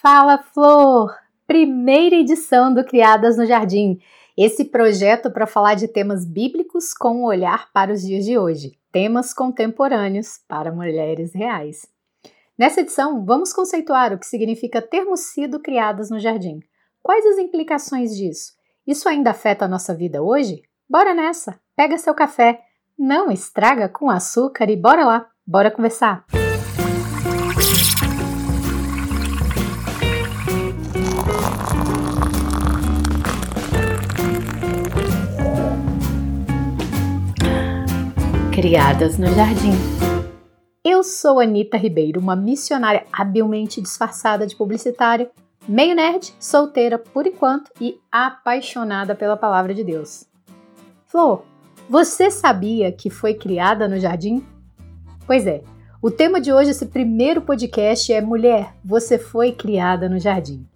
Fala Flor! Primeira edição do Criadas no Jardim. Esse projeto para falar de temas bíblicos com um olhar para os dias de hoje, temas contemporâneos para mulheres reais. Nessa edição, vamos conceituar o que significa termos sido criadas no jardim. Quais as implicações disso? Isso ainda afeta a nossa vida hoje? Bora nessa! Pega seu café, não estraga com açúcar e bora lá, bora conversar! Criadas no Jardim. Eu sou Anita Ribeiro, uma missionária habilmente disfarçada de publicitária, meio nerd, solteira por enquanto e apaixonada pela palavra de Deus. Flor, você sabia que foi criada no jardim? Pois é, o tema de hoje, esse primeiro podcast, é Mulher, você foi criada no jardim.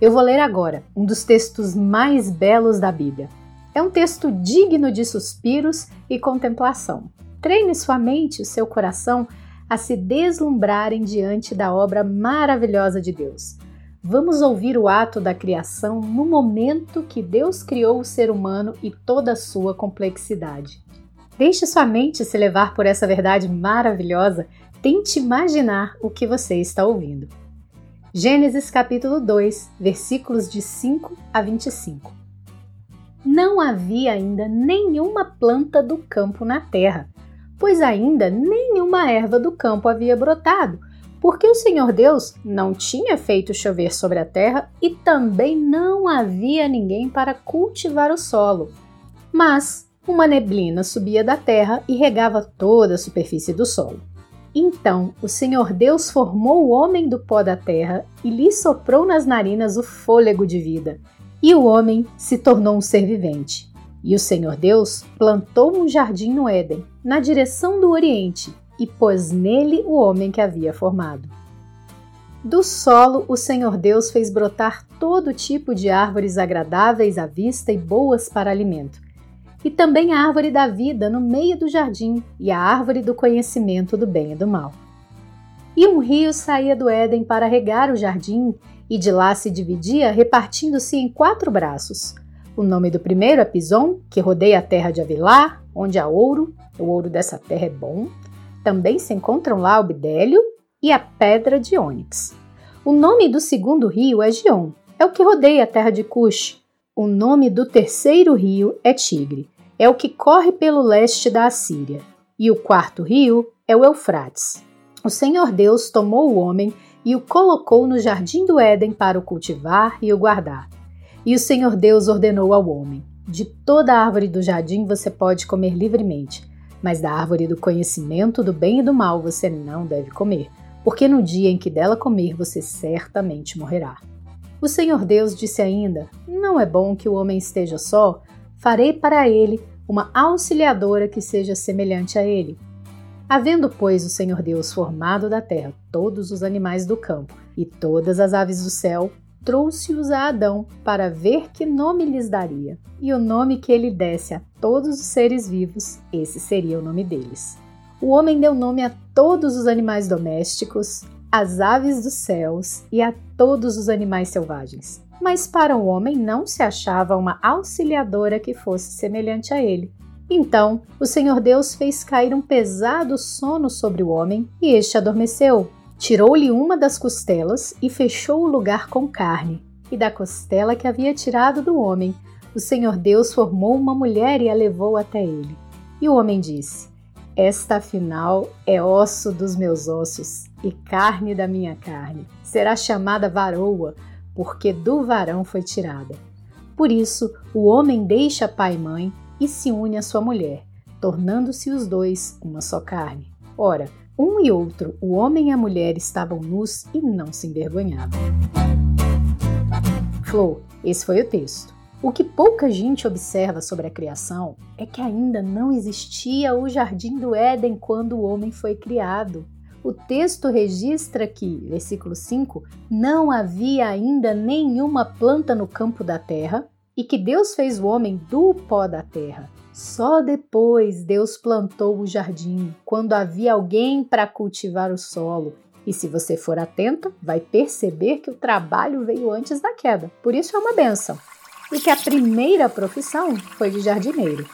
Eu vou ler agora um dos textos mais belos da Bíblia. É um texto digno de suspiros e contemplação. Treine sua mente e seu coração a se deslumbrarem diante da obra maravilhosa de Deus. Vamos ouvir o ato da criação no momento que Deus criou o ser humano e toda a sua complexidade. Deixe sua mente se levar por essa verdade maravilhosa. Tente imaginar o que você está ouvindo. Gênesis capítulo 2, versículos de 5 a 25 não havia ainda nenhuma planta do campo na terra, pois ainda nenhuma erva do campo havia brotado, porque o Senhor Deus não tinha feito chover sobre a terra e também não havia ninguém para cultivar o solo. Mas uma neblina subia da terra e regava toda a superfície do solo. Então o Senhor Deus formou o homem do pó da terra e lhe soprou nas narinas o fôlego de vida e o homem se tornou um ser vivente. E o Senhor Deus plantou um jardim no Éden, na direção do Oriente, e pôs nele o homem que havia formado. Do solo, o Senhor Deus fez brotar todo tipo de árvores agradáveis à vista e boas para alimento, e também a árvore da vida no meio do jardim e a árvore do conhecimento do bem e do mal. E um rio saía do Éden para regar o jardim e de lá se dividia, repartindo-se em quatro braços. O nome do primeiro é Pison, que rodeia a terra de Avilar, onde há ouro, o ouro dessa terra é bom. Também se encontram lá o bidélio e a pedra de ônix. O nome do segundo rio é Gion, é o que rodeia a terra de Cush. O nome do terceiro rio é Tigre, é o que corre pelo leste da Assíria. E o quarto rio é o Eufrates. O Senhor Deus tomou o homem e o colocou no jardim do Éden para o cultivar e o guardar. E o Senhor Deus ordenou ao homem: De toda árvore do jardim você pode comer livremente, mas da árvore do conhecimento do bem e do mal você não deve comer, porque no dia em que dela comer você certamente morrerá. O Senhor Deus disse ainda: Não é bom que o homem esteja só, farei para ele uma auxiliadora que seja semelhante a ele. Havendo, pois, o Senhor Deus formado da terra todos os animais do campo e todas as aves do céu, trouxe-os a Adão para ver que nome lhes daria. E o nome que ele desse a todos os seres vivos, esse seria o nome deles. O homem deu nome a todos os animais domésticos, às aves dos céus e a todos os animais selvagens. Mas para o homem não se achava uma auxiliadora que fosse semelhante a ele. Então o Senhor Deus fez cair um pesado sono sobre o homem e este adormeceu. Tirou-lhe uma das costelas e fechou o lugar com carne. E da costela que havia tirado do homem, o Senhor Deus formou uma mulher e a levou até ele. E o homem disse: Esta afinal é osso dos meus ossos e carne da minha carne. Será chamada varoa, porque do varão foi tirada. Por isso, o homem deixa pai e mãe e se une à sua mulher, tornando-se os dois uma só carne. Ora, um e outro, o homem e a mulher, estavam nus e não se envergonhavam. Flor, esse foi o texto. O que pouca gente observa sobre a criação é que ainda não existia o jardim do Éden quando o homem foi criado. O texto registra que, versículo 5, não havia ainda nenhuma planta no campo da terra, e que Deus fez o homem do pó da terra. Só depois Deus plantou o jardim, quando havia alguém para cultivar o solo, E se você for atento, vai perceber que o trabalho veio antes da queda, por isso é uma benção. E que a primeira profissão foi de jardineiro.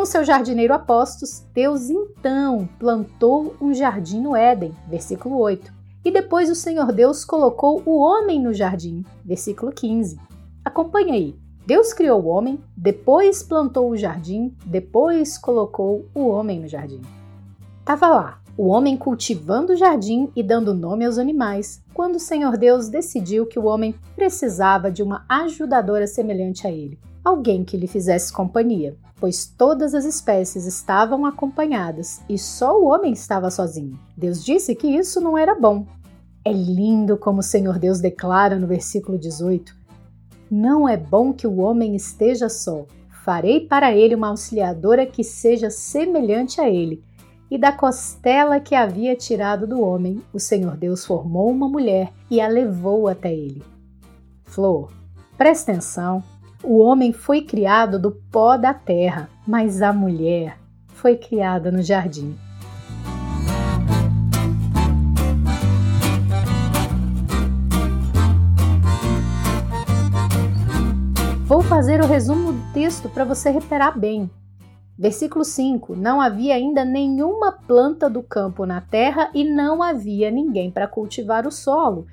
Com seu jardineiro apostos, Deus então plantou um jardim no Éden, versículo 8. E depois o Senhor Deus colocou o homem no jardim, versículo 15. Acompanhe aí. Deus criou o homem, depois plantou o jardim, depois colocou o homem no jardim. Tava lá, o homem cultivando o jardim e dando nome aos animais, quando o Senhor Deus decidiu que o homem precisava de uma ajudadora semelhante a ele, alguém que lhe fizesse companhia, pois todas as espécies estavam acompanhadas e só o homem estava sozinho. Deus disse que isso não era bom. É lindo como o Senhor Deus declara no versículo 18: Não é bom que o homem esteja só. Farei para ele uma auxiliadora que seja semelhante a ele. E da costela que havia tirado do homem, o Senhor Deus formou uma mulher e a levou até ele. Flor, presta atenção o homem foi criado do pó da terra, mas a mulher foi criada no jardim. Vou fazer o resumo do texto para você reparar bem. Versículo 5: Não havia ainda nenhuma planta do campo na terra e não havia ninguém para cultivar o solo.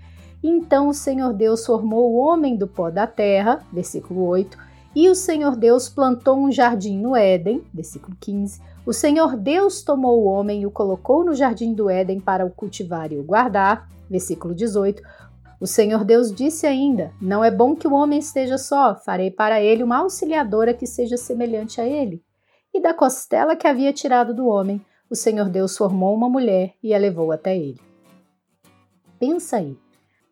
Então o Senhor Deus formou o homem do pó da terra, versículo 8, e o Senhor Deus plantou um jardim no Éden, versículo 15. O Senhor Deus tomou o homem e o colocou no jardim do Éden para o cultivar e o guardar, versículo 18. O Senhor Deus disse ainda: Não é bom que o homem esteja só, farei para ele uma auxiliadora que seja semelhante a ele. E da costela que havia tirado do homem, o Senhor Deus formou uma mulher e a levou até ele. Pensa aí,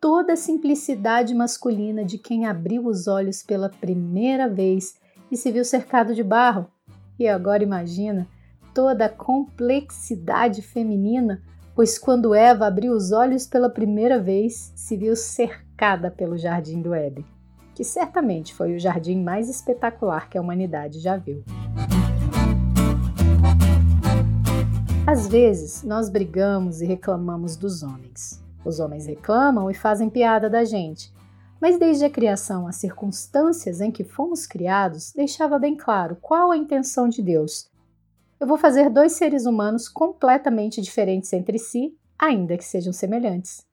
toda a simplicidade masculina de quem abriu os olhos pela primeira vez e se viu cercado de barro. E agora imagina toda a complexidade feminina, pois quando Eva abriu os olhos pela primeira vez, se viu cercada pelo jardim do Éden, que certamente foi o jardim mais espetacular que a humanidade já viu. Às vezes, nós brigamos e reclamamos dos homens. Os homens reclamam e fazem piada da gente. Mas desde a criação, as circunstâncias em que fomos criados deixava bem claro qual a intenção de Deus. Eu vou fazer dois seres humanos completamente diferentes entre si, ainda que sejam semelhantes.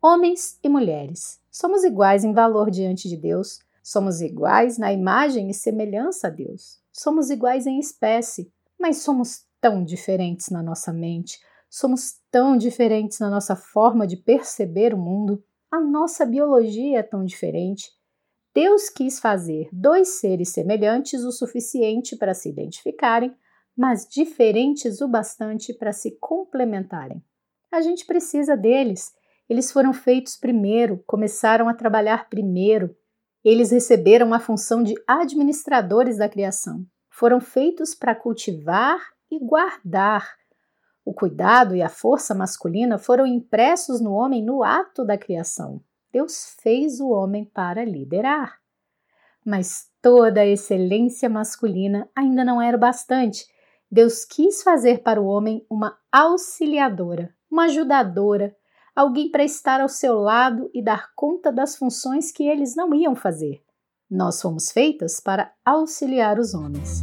Homens e mulheres. Somos iguais em valor diante de Deus, somos iguais na imagem e semelhança a Deus. Somos iguais em espécie, mas somos tão diferentes na nossa mente, Somos tão diferentes na nossa forma de perceber o mundo, a nossa biologia é tão diferente. Deus quis fazer dois seres semelhantes o suficiente para se identificarem, mas diferentes o bastante para se complementarem. A gente precisa deles. Eles foram feitos primeiro, começaram a trabalhar primeiro. Eles receberam a função de administradores da criação. Foram feitos para cultivar e guardar o cuidado e a força masculina foram impressos no homem no ato da criação. Deus fez o homem para liderar. Mas toda a excelência masculina ainda não era bastante. Deus quis fazer para o homem uma auxiliadora, uma ajudadora, alguém para estar ao seu lado e dar conta das funções que eles não iam fazer. Nós fomos feitas para auxiliar os homens.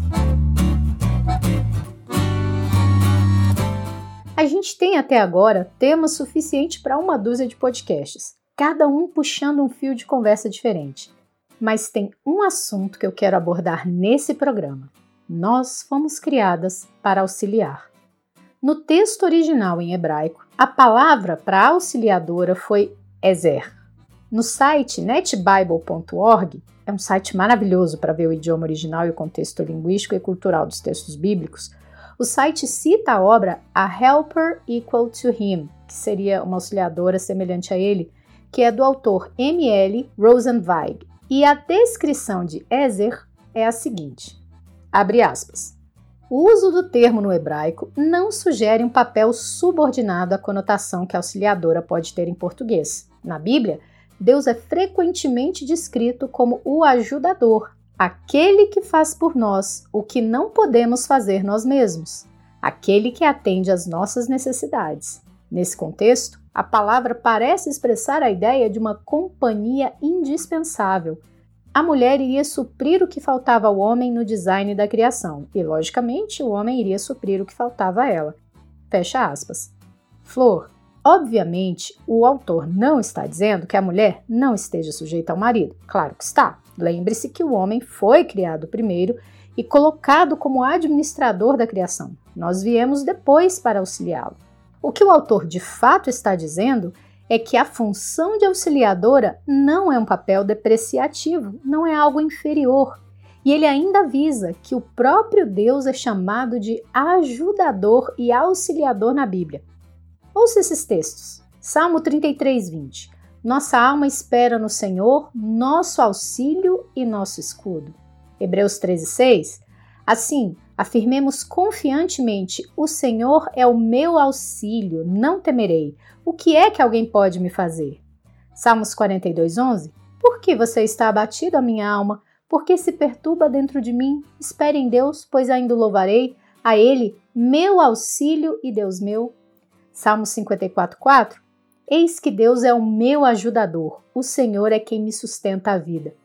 A gente tem até agora tema suficiente para uma dúzia de podcasts, cada um puxando um fio de conversa diferente. Mas tem um assunto que eu quero abordar nesse programa. Nós fomos criadas para auxiliar. No texto original em hebraico, a palavra para auxiliadora foi Ezer. No site netbible.org, é um site maravilhoso para ver o idioma original e o contexto linguístico e cultural dos textos bíblicos, o site cita a obra A Helper Equal to Him, que seria uma auxiliadora semelhante a ele, que é do autor M.L. Rosenweig. E a descrição de Ezer é a seguinte: abre aspas. O uso do termo no hebraico não sugere um papel subordinado à conotação que a auxiliadora pode ter em português. Na Bíblia, Deus é frequentemente descrito como o ajudador, aquele que faz por nós o que não podemos fazer nós mesmos, aquele que atende às nossas necessidades. Nesse contexto, a palavra parece expressar a ideia de uma companhia indispensável. A mulher iria suprir o que faltava ao homem no design da criação, e, logicamente, o homem iria suprir o que faltava a ela. Fecha aspas. Flor, obviamente, o autor não está dizendo que a mulher não esteja sujeita ao marido. Claro que está. Lembre-se que o homem foi criado primeiro e colocado como administrador da criação. Nós viemos depois para auxiliá-lo. O que o autor de fato está dizendo é que a função de auxiliadora não é um papel depreciativo, não é algo inferior. E ele ainda avisa que o próprio Deus é chamado de ajudador e auxiliador na Bíblia. Ouça esses textos. Salmo 33, 20. Nossa alma espera no Senhor, nosso auxílio e nosso escudo. Hebreus 13, 6. Assim, Afirmemos confiantemente: O Senhor é o meu auxílio, não temerei. O que é que alguém pode me fazer? Salmos 42, 11. Por que você está abatido, a minha alma? Por que se perturba dentro de mim? Espere em Deus, pois ainda louvarei a Ele, meu auxílio e Deus meu. Salmos 54, 4. Eis que Deus é o meu ajudador, o Senhor é quem me sustenta a vida.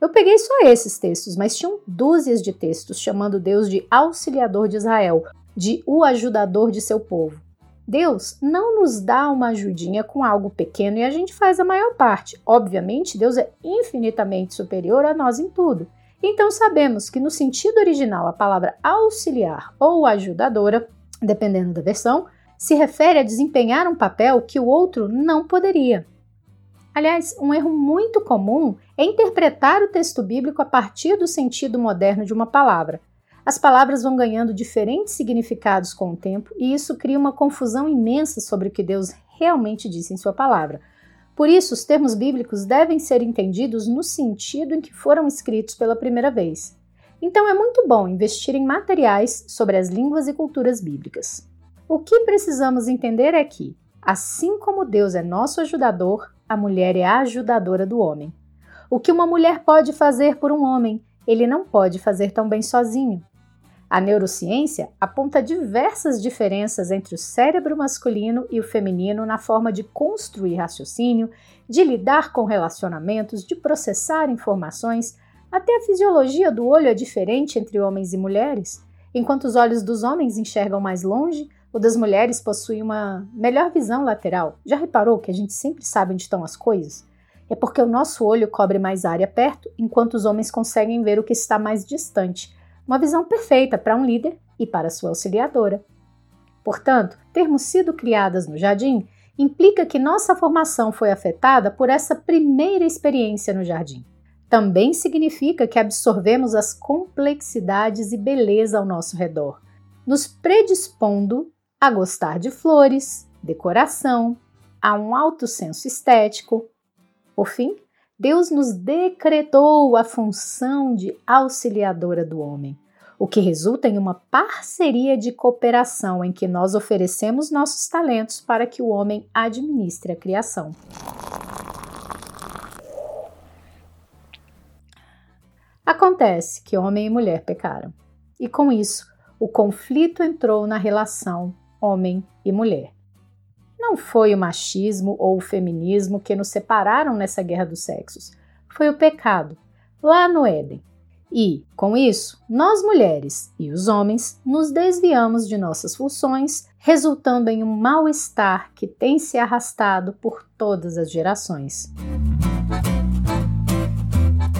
Eu peguei só esses textos, mas tinham dúzias de textos chamando Deus de auxiliador de Israel, de o ajudador de seu povo. Deus não nos dá uma ajudinha com algo pequeno e a gente faz a maior parte. Obviamente, Deus é infinitamente superior a nós em tudo. Então sabemos que no sentido original a palavra auxiliar ou ajudadora, dependendo da versão, se refere a desempenhar um papel que o outro não poderia. Aliás, um erro muito comum é interpretar o texto bíblico a partir do sentido moderno de uma palavra. As palavras vão ganhando diferentes significados com o tempo e isso cria uma confusão imensa sobre o que Deus realmente disse em Sua palavra. Por isso, os termos bíblicos devem ser entendidos no sentido em que foram escritos pela primeira vez. Então, é muito bom investir em materiais sobre as línguas e culturas bíblicas. O que precisamos entender é que, assim como Deus é nosso ajudador, a mulher é a ajudadora do homem. O que uma mulher pode fazer por um homem, ele não pode fazer tão bem sozinho. A neurociência aponta diversas diferenças entre o cérebro masculino e o feminino na forma de construir raciocínio, de lidar com relacionamentos, de processar informações. Até a fisiologia do olho é diferente entre homens e mulheres. Enquanto os olhos dos homens enxergam mais longe, o das mulheres possui uma melhor visão lateral. Já reparou que a gente sempre sabe onde estão as coisas? É porque o nosso olho cobre mais área perto, enquanto os homens conseguem ver o que está mais distante. Uma visão perfeita para um líder e para sua auxiliadora. Portanto, termos sido criadas no jardim implica que nossa formação foi afetada por essa primeira experiência no jardim. Também significa que absorvemos as complexidades e beleza ao nosso redor, nos predispondo a gostar de flores, decoração, a um alto senso estético. Por fim, Deus nos decretou a função de auxiliadora do homem, o que resulta em uma parceria de cooperação em que nós oferecemos nossos talentos para que o homem administre a criação. Acontece que homem e mulher pecaram, e com isso o conflito entrou na relação homem e mulher. Não foi o machismo ou o feminismo que nos separaram nessa guerra dos sexos, foi o pecado, lá no Éden. E, com isso, nós mulheres e os homens nos desviamos de nossas funções, resultando em um mal-estar que tem se arrastado por todas as gerações.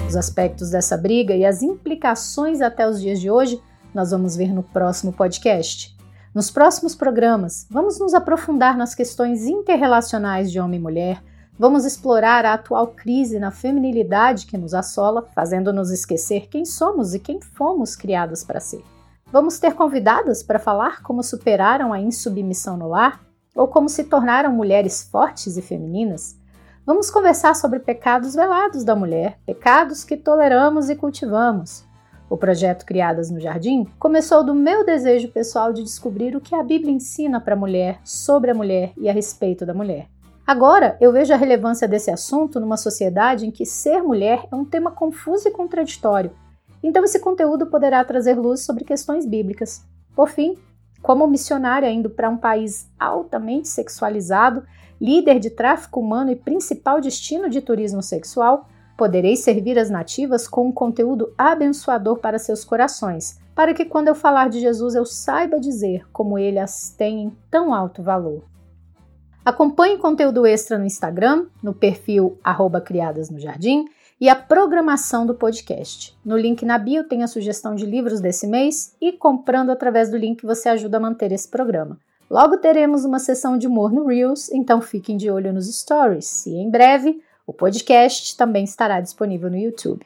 Os aspectos dessa briga e as implicações até os dias de hoje nós vamos ver no próximo podcast. Nos próximos programas, vamos nos aprofundar nas questões interrelacionais de homem e mulher, vamos explorar a atual crise na feminilidade que nos assola, fazendo-nos esquecer quem somos e quem fomos criadas para ser. Vamos ter convidadas para falar como superaram a insubmissão no lar ou como se tornaram mulheres fortes e femininas. Vamos conversar sobre pecados velados da mulher, pecados que toleramos e cultivamos o projeto Criadas no Jardim, começou do meu desejo pessoal de descobrir o que a Bíblia ensina para a mulher, sobre a mulher e a respeito da mulher. Agora, eu vejo a relevância desse assunto numa sociedade em que ser mulher é um tema confuso e contraditório. Então esse conteúdo poderá trazer luz sobre questões bíblicas. Por fim, como missionária indo para um país altamente sexualizado, líder de tráfico humano e principal destino de turismo sexual, poderei servir as nativas com um conteúdo abençoador para seus corações, para que quando eu falar de Jesus eu saiba dizer como ele as tem em tão alto valor. Acompanhe conteúdo extra no Instagram, no perfil Criadas no Jardim e a programação do podcast. No link na bio tem a sugestão de livros desse mês e comprando através do link você ajuda a manter esse programa. Logo teremos uma sessão de humor no Reels, então fiquem de olho nos stories. E em breve, o podcast também estará disponível no YouTube.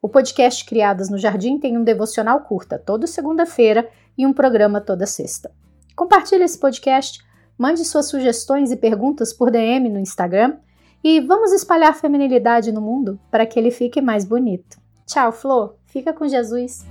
O podcast Criadas no Jardim tem um devocional curta toda segunda-feira e um programa toda sexta. Compartilhe esse podcast, mande suas sugestões e perguntas por DM no Instagram e vamos espalhar feminilidade no mundo para que ele fique mais bonito. Tchau, Flor. Fica com Jesus.